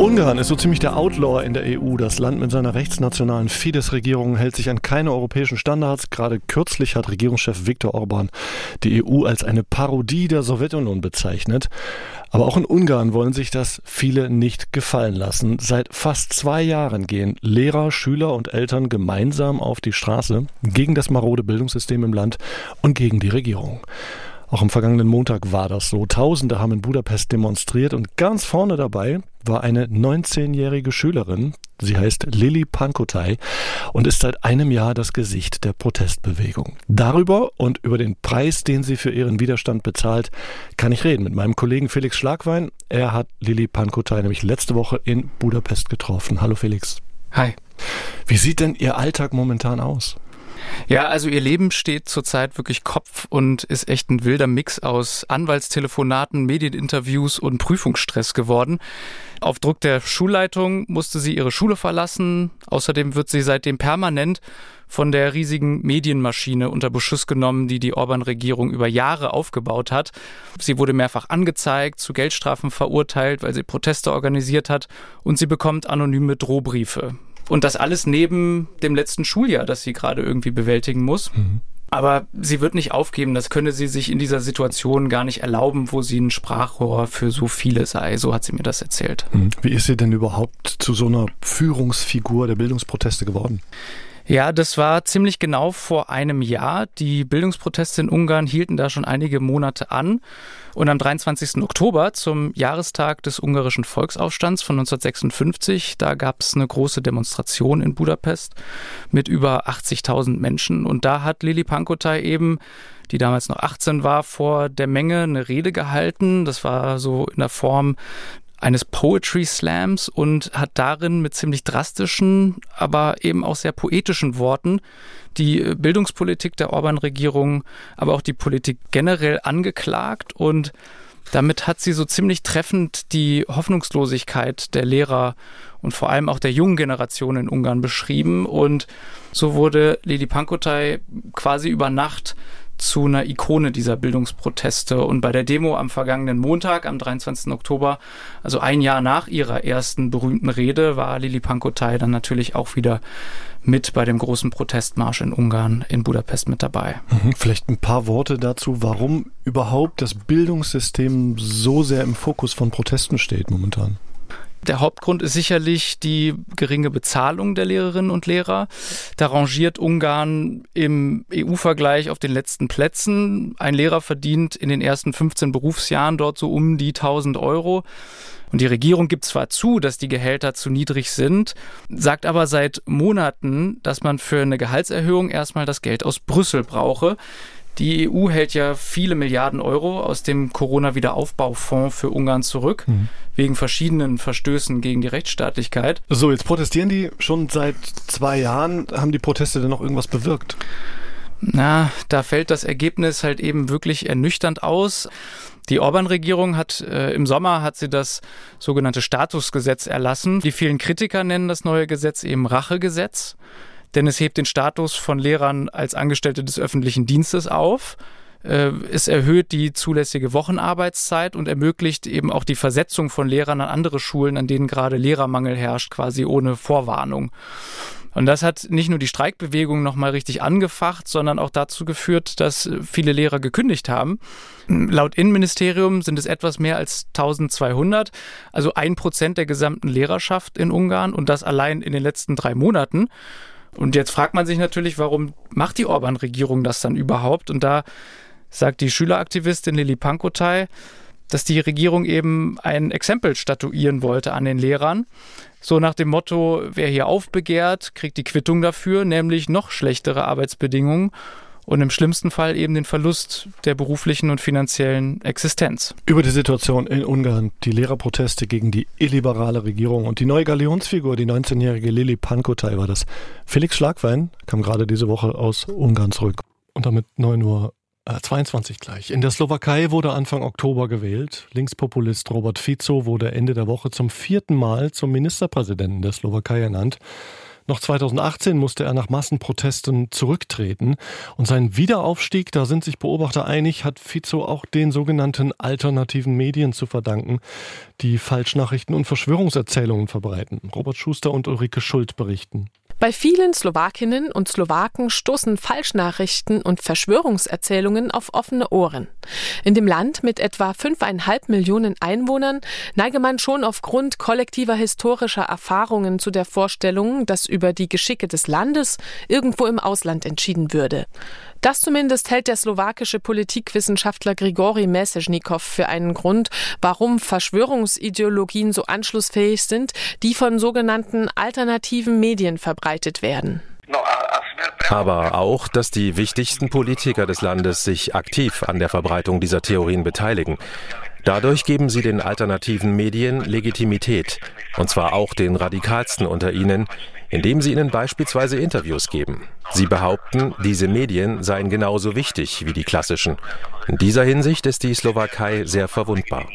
Ungarn ist so ziemlich der Outlaw in der EU. Das Land mit seiner rechtsnationalen Fidesz-Regierung hält sich an keine europäischen Standards. Gerade kürzlich hat Regierungschef Viktor Orban die EU als eine Parodie der Sowjetunion bezeichnet. Aber auch in Ungarn wollen sich das viele nicht gefallen lassen. Seit fast zwei Jahren gehen Lehrer, Schüler und Eltern gemeinsam auf die Straße gegen das marode Bildungssystem im Land und gegen die Regierung. Auch am vergangenen Montag war das so. Tausende haben in Budapest demonstriert und ganz vorne dabei war eine 19-jährige Schülerin. Sie heißt Lili Pankotay und ist seit einem Jahr das Gesicht der Protestbewegung. Darüber und über den Preis, den sie für ihren Widerstand bezahlt, kann ich reden mit meinem Kollegen Felix Schlagwein. Er hat Lili Pankotay nämlich letzte Woche in Budapest getroffen. Hallo Felix. Hi. Wie sieht denn Ihr Alltag momentan aus? Ja, also ihr Leben steht zurzeit wirklich Kopf und ist echt ein wilder Mix aus Anwaltstelefonaten, Medieninterviews und Prüfungsstress geworden. Auf Druck der Schulleitung musste sie ihre Schule verlassen. Außerdem wird sie seitdem permanent von der riesigen Medienmaschine unter Beschuss genommen, die die Orban-Regierung über Jahre aufgebaut hat. Sie wurde mehrfach angezeigt, zu Geldstrafen verurteilt, weil sie Proteste organisiert hat und sie bekommt anonyme Drohbriefe. Und das alles neben dem letzten Schuljahr, das sie gerade irgendwie bewältigen muss. Mhm. Aber sie wird nicht aufgeben. Das könne sie sich in dieser Situation gar nicht erlauben, wo sie ein Sprachrohr für so viele sei. So hat sie mir das erzählt. Mhm. Wie ist sie denn überhaupt zu so einer Führungsfigur der Bildungsproteste geworden? Ja, das war ziemlich genau vor einem Jahr. Die Bildungsproteste in Ungarn hielten da schon einige Monate an. Und am 23. Oktober, zum Jahrestag des ungarischen Volksaufstands von 1956, da gab es eine große Demonstration in Budapest mit über 80.000 Menschen. Und da hat Lili Pankotay eben die damals noch 18 war, vor der Menge eine Rede gehalten. Das war so in der Form eines Poetry Slams und hat darin mit ziemlich drastischen, aber eben auch sehr poetischen Worten die Bildungspolitik der Orban-Regierung, aber auch die Politik generell angeklagt und damit hat sie so ziemlich treffend die Hoffnungslosigkeit der Lehrer und vor allem auch der jungen Generation in Ungarn beschrieben. Und so wurde Lili Pankotay quasi über Nacht zu einer Ikone dieser Bildungsproteste. Und bei der Demo am vergangenen Montag, am 23. Oktober, also ein Jahr nach ihrer ersten berühmten Rede, war Lili Pankotay dann natürlich auch wieder mit bei dem großen Protestmarsch in Ungarn in Budapest mit dabei. Mhm, vielleicht ein paar Worte dazu, warum überhaupt das Bildungssystem so sehr im Fokus von Protesten steht momentan. Der Hauptgrund ist sicherlich die geringe Bezahlung der Lehrerinnen und Lehrer. Da rangiert Ungarn im EU-Vergleich auf den letzten Plätzen. Ein Lehrer verdient in den ersten 15 Berufsjahren dort so um die 1000 Euro. Und die Regierung gibt zwar zu, dass die Gehälter zu niedrig sind, sagt aber seit Monaten, dass man für eine Gehaltserhöhung erstmal das Geld aus Brüssel brauche. Die EU hält ja viele Milliarden Euro aus dem Corona-Wiederaufbaufonds für Ungarn zurück, mhm. wegen verschiedenen Verstößen gegen die Rechtsstaatlichkeit. So, jetzt protestieren die schon seit zwei Jahren. Haben die Proteste denn noch irgendwas bewirkt? Na, da fällt das Ergebnis halt eben wirklich ernüchternd aus. Die Orban-Regierung hat äh, im Sommer hat sie das sogenannte Statusgesetz erlassen. Die vielen Kritiker nennen das neue Gesetz eben Rachegesetz denn es hebt den Status von Lehrern als Angestellte des öffentlichen Dienstes auf. Äh, es erhöht die zulässige Wochenarbeitszeit und ermöglicht eben auch die Versetzung von Lehrern an andere Schulen, an denen gerade Lehrermangel herrscht, quasi ohne Vorwarnung. Und das hat nicht nur die Streikbewegung nochmal richtig angefacht, sondern auch dazu geführt, dass viele Lehrer gekündigt haben. Laut Innenministerium sind es etwas mehr als 1200, also ein Prozent der gesamten Lehrerschaft in Ungarn und das allein in den letzten drei Monaten. Und jetzt fragt man sich natürlich, warum macht die Orban-Regierung das dann überhaupt? Und da sagt die Schüleraktivistin Lili Pankotay, dass die Regierung eben ein Exempel statuieren wollte an den Lehrern. So nach dem Motto, wer hier aufbegehrt, kriegt die Quittung dafür, nämlich noch schlechtere Arbeitsbedingungen und im schlimmsten Fall eben den Verlust der beruflichen und finanziellen Existenz. Über die Situation in Ungarn, die Lehrerproteste gegen die illiberale Regierung und die neue Galionsfigur, die 19-jährige Lili Pankotay war das. Felix Schlagwein kam gerade diese Woche aus Ungarn zurück. Und damit 9 Uhr 22 äh, gleich. In der Slowakei wurde Anfang Oktober gewählt. Linkspopulist Robert Fico wurde Ende der Woche zum vierten Mal zum Ministerpräsidenten der Slowakei ernannt Noch 2018 musste er nach Massenprotesten zurücktreten. Und sein Wiederaufstieg, da sind sich Beobachter einig, hat Fico auch den sogenannten alternativen Medien zu verdanken, die Falschnachrichten und Verschwörungserzählungen verbreiten. Robert Schuster und Ulrike Schuld berichten. Bei vielen Slowakinnen und Slowaken stoßen Falschnachrichten und Verschwörungserzählungen auf offene Ohren. In dem Land mit etwa fünfeinhalb Millionen Einwohnern neige man schon aufgrund kollektiver historischer Erfahrungen zu der Vorstellung, dass über die Geschicke des Landes irgendwo im Ausland entschieden würde. Das zumindest hält der slowakische Politikwissenschaftler Grigori Mesežnikov für einen Grund, warum Verschwörungsideologien so anschlussfähig sind, die von sogenannten alternativen Medien verbreitet werden. Aber auch, dass die wichtigsten Politiker des Landes sich aktiv an der Verbreitung dieser Theorien beteiligen. Dadurch geben sie den alternativen Medien Legitimität, und zwar auch den radikalsten unter ihnen, indem sie ihnen beispielsweise Interviews geben. Sie behaupten, diese Medien seien genauso wichtig wie die klassischen. In dieser Hinsicht ist die Slowakei sehr verwundbar.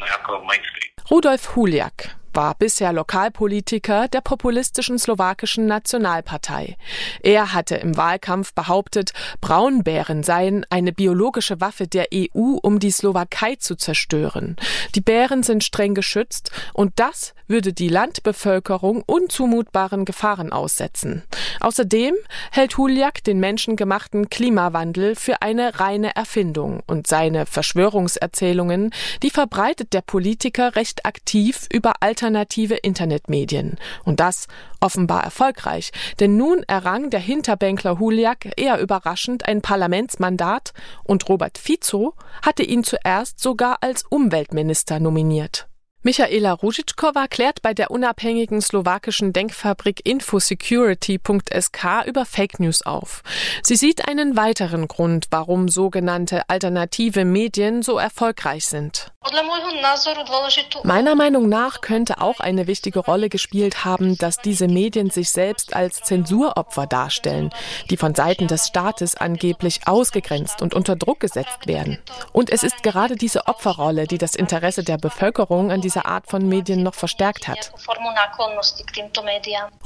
Rudolf Huliak war bisher Lokalpolitiker der populistischen slowakischen Nationalpartei. Er hatte im Wahlkampf behauptet, Braunbären seien eine biologische Waffe der EU, um die Slowakei zu zerstören. Die Bären sind streng geschützt und das würde die Landbevölkerung unzumutbaren Gefahren aussetzen. Außerdem hält Huliak den menschengemachten Klimawandel für eine reine Erfindung und seine Verschwörungserzählungen, die verbreitet der Politiker recht aktiv über Alternative alternative Internetmedien. Und das offenbar erfolgreich, denn nun errang der Hinterbänkler Huliak eher überraschend ein Parlamentsmandat und Robert Fico hatte ihn zuerst sogar als Umweltminister nominiert. Michaela Ruzickowa klärt bei der unabhängigen slowakischen Denkfabrik infosecurity.sk über Fake News auf. Sie sieht einen weiteren Grund, warum sogenannte alternative Medien so erfolgreich sind. Meiner Meinung nach könnte auch eine wichtige Rolle gespielt haben, dass diese Medien sich selbst als Zensuropfer darstellen, die von Seiten des Staates angeblich ausgegrenzt und unter Druck gesetzt werden. Und es ist gerade diese Opferrolle, die das Interesse der Bevölkerung an dieser Art von Medien noch verstärkt hat.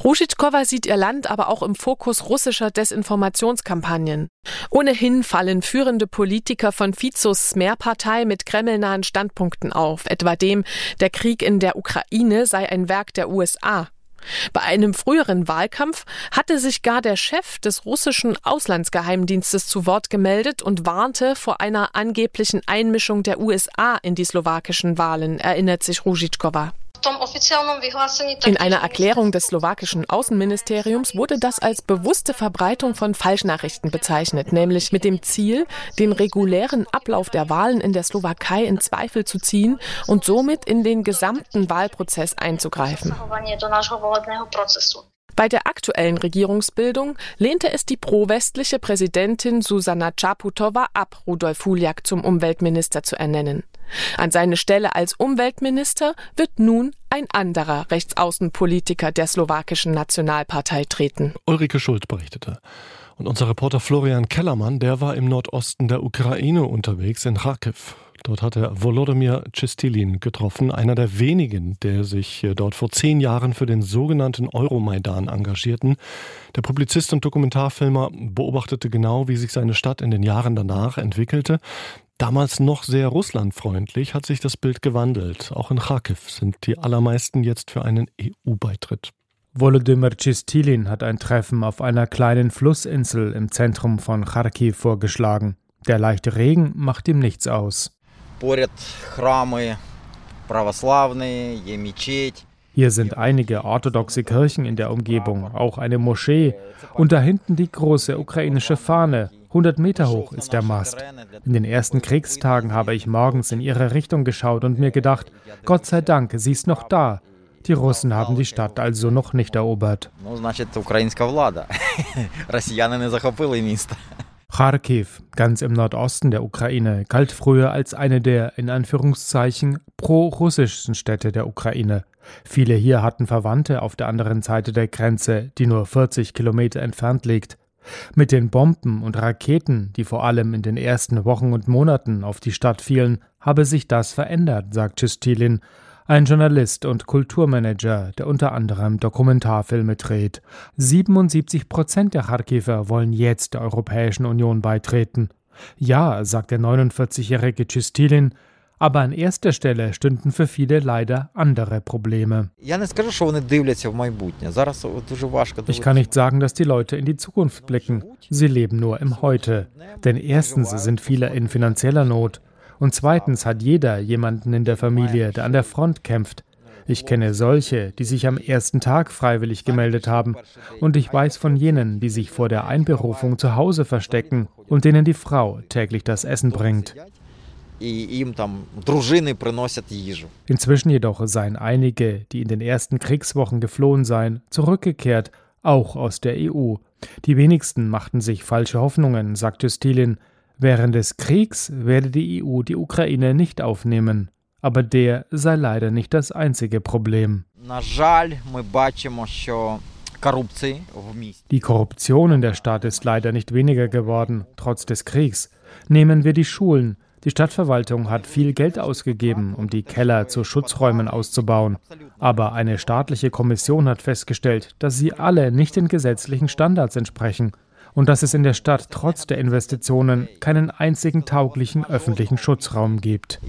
Ruschitschkova sieht ihr Land aber auch im Fokus russischer Desinformationskampagnen. Ohnehin fallen führende Politiker von Fizos Smer-Partei mit kremlnahen Standpunkten auf, etwa dem, der Krieg in der Ukraine sei ein Werk der USA. Bei einem früheren Wahlkampf hatte sich gar der Chef des russischen Auslandsgeheimdienstes zu Wort gemeldet und warnte vor einer angeblichen Einmischung der USA in die slowakischen Wahlen, erinnert sich Ruzickowa. In einer Erklärung des slowakischen Außenministeriums wurde das als bewusste Verbreitung von Falschnachrichten bezeichnet, nämlich mit dem Ziel, den regulären Ablauf der Wahlen in der Slowakei in Zweifel zu ziehen und somit in den gesamten Wahlprozess einzugreifen. Bei der aktuellen Regierungsbildung lehnte es die pro-westliche Präsidentin Susanna Czaputova ab, Rudolf Huliak zum Umweltminister zu ernennen. An seine Stelle als Umweltminister wird nun ein anderer Rechtsaußenpolitiker der slowakischen Nationalpartei treten. Ulrike Schuld berichtete. Und unser Reporter Florian Kellermann, der war im Nordosten der Ukraine unterwegs in Kharkiv. Dort hat er Volodymyr Chistilin getroffen, einer der wenigen, der sich äh, dort vor zehn Jahren für den sogenannten Euromaidan engagierten. Der Publizist und Dokumentarfilmer beobachtete genau, wie sich seine Stadt in den Jahren danach entwickelte. Damals noch sehr russlandfreundlich hat sich das Bild gewandelt. Auch in Kharkiv sind die allermeisten jetzt für einen EU-Beitritt. Volodymyr Chistilin hat ein Treffen auf einer kleinen Flussinsel im Zentrum von Kharkiv vorgeschlagen. Der leichte Regen macht ihm nichts aus. Hier sind einige orthodoxe Kirchen in der Umgebung, auch eine Moschee und da hinten die große ukrainische Fahne. 100 Meter hoch ist der Mast. In den ersten Kriegstagen habe ich morgens in ihre Richtung geschaut und mir gedacht, Gott sei Dank, sie ist noch da. Die Russen haben die Stadt also noch nicht erobert. Kharkiv, ganz im Nordosten der Ukraine, galt früher als eine der in Anführungszeichen pro-russischen Städte der Ukraine. Viele hier hatten Verwandte auf der anderen Seite der Grenze, die nur 40 Kilometer entfernt liegt. Mit den Bomben und Raketen, die vor allem in den ersten Wochen und Monaten auf die Stadt fielen, habe sich das verändert, sagt Chistilin. Ein Journalist und Kulturmanager, der unter anderem Dokumentarfilme dreht. 77 Prozent der Kharkiver wollen jetzt der Europäischen Union beitreten. Ja, sagt der 49-jährige Chistilin, aber an erster Stelle stünden für viele leider andere Probleme. Ich kann nicht sagen, dass die Leute in die Zukunft blicken. Sie leben nur im Heute. Denn erstens sind viele in finanzieller Not. Und zweitens hat jeder jemanden in der Familie, der an der Front kämpft. Ich kenne solche, die sich am ersten Tag freiwillig gemeldet haben. Und ich weiß von jenen, die sich vor der Einberufung zu Hause verstecken und denen die Frau täglich das Essen bringt. Inzwischen jedoch seien einige, die in den ersten Kriegswochen geflohen seien, zurückgekehrt, auch aus der EU. Die wenigsten machten sich falsche Hoffnungen, sagt Justilin. Während des Kriegs werde die EU die Ukraine nicht aufnehmen. Aber der sei leider nicht das einzige Problem. Die Korruption in der Stadt ist leider nicht weniger geworden, trotz des Kriegs. Nehmen wir die Schulen. Die Stadtverwaltung hat viel Geld ausgegeben, um die Keller zu Schutzräumen auszubauen. Aber eine staatliche Kommission hat festgestellt, dass sie alle nicht den gesetzlichen Standards entsprechen und dass es in der Stadt trotz der Investitionen keinen einzigen tauglichen öffentlichen Schutzraum gibt.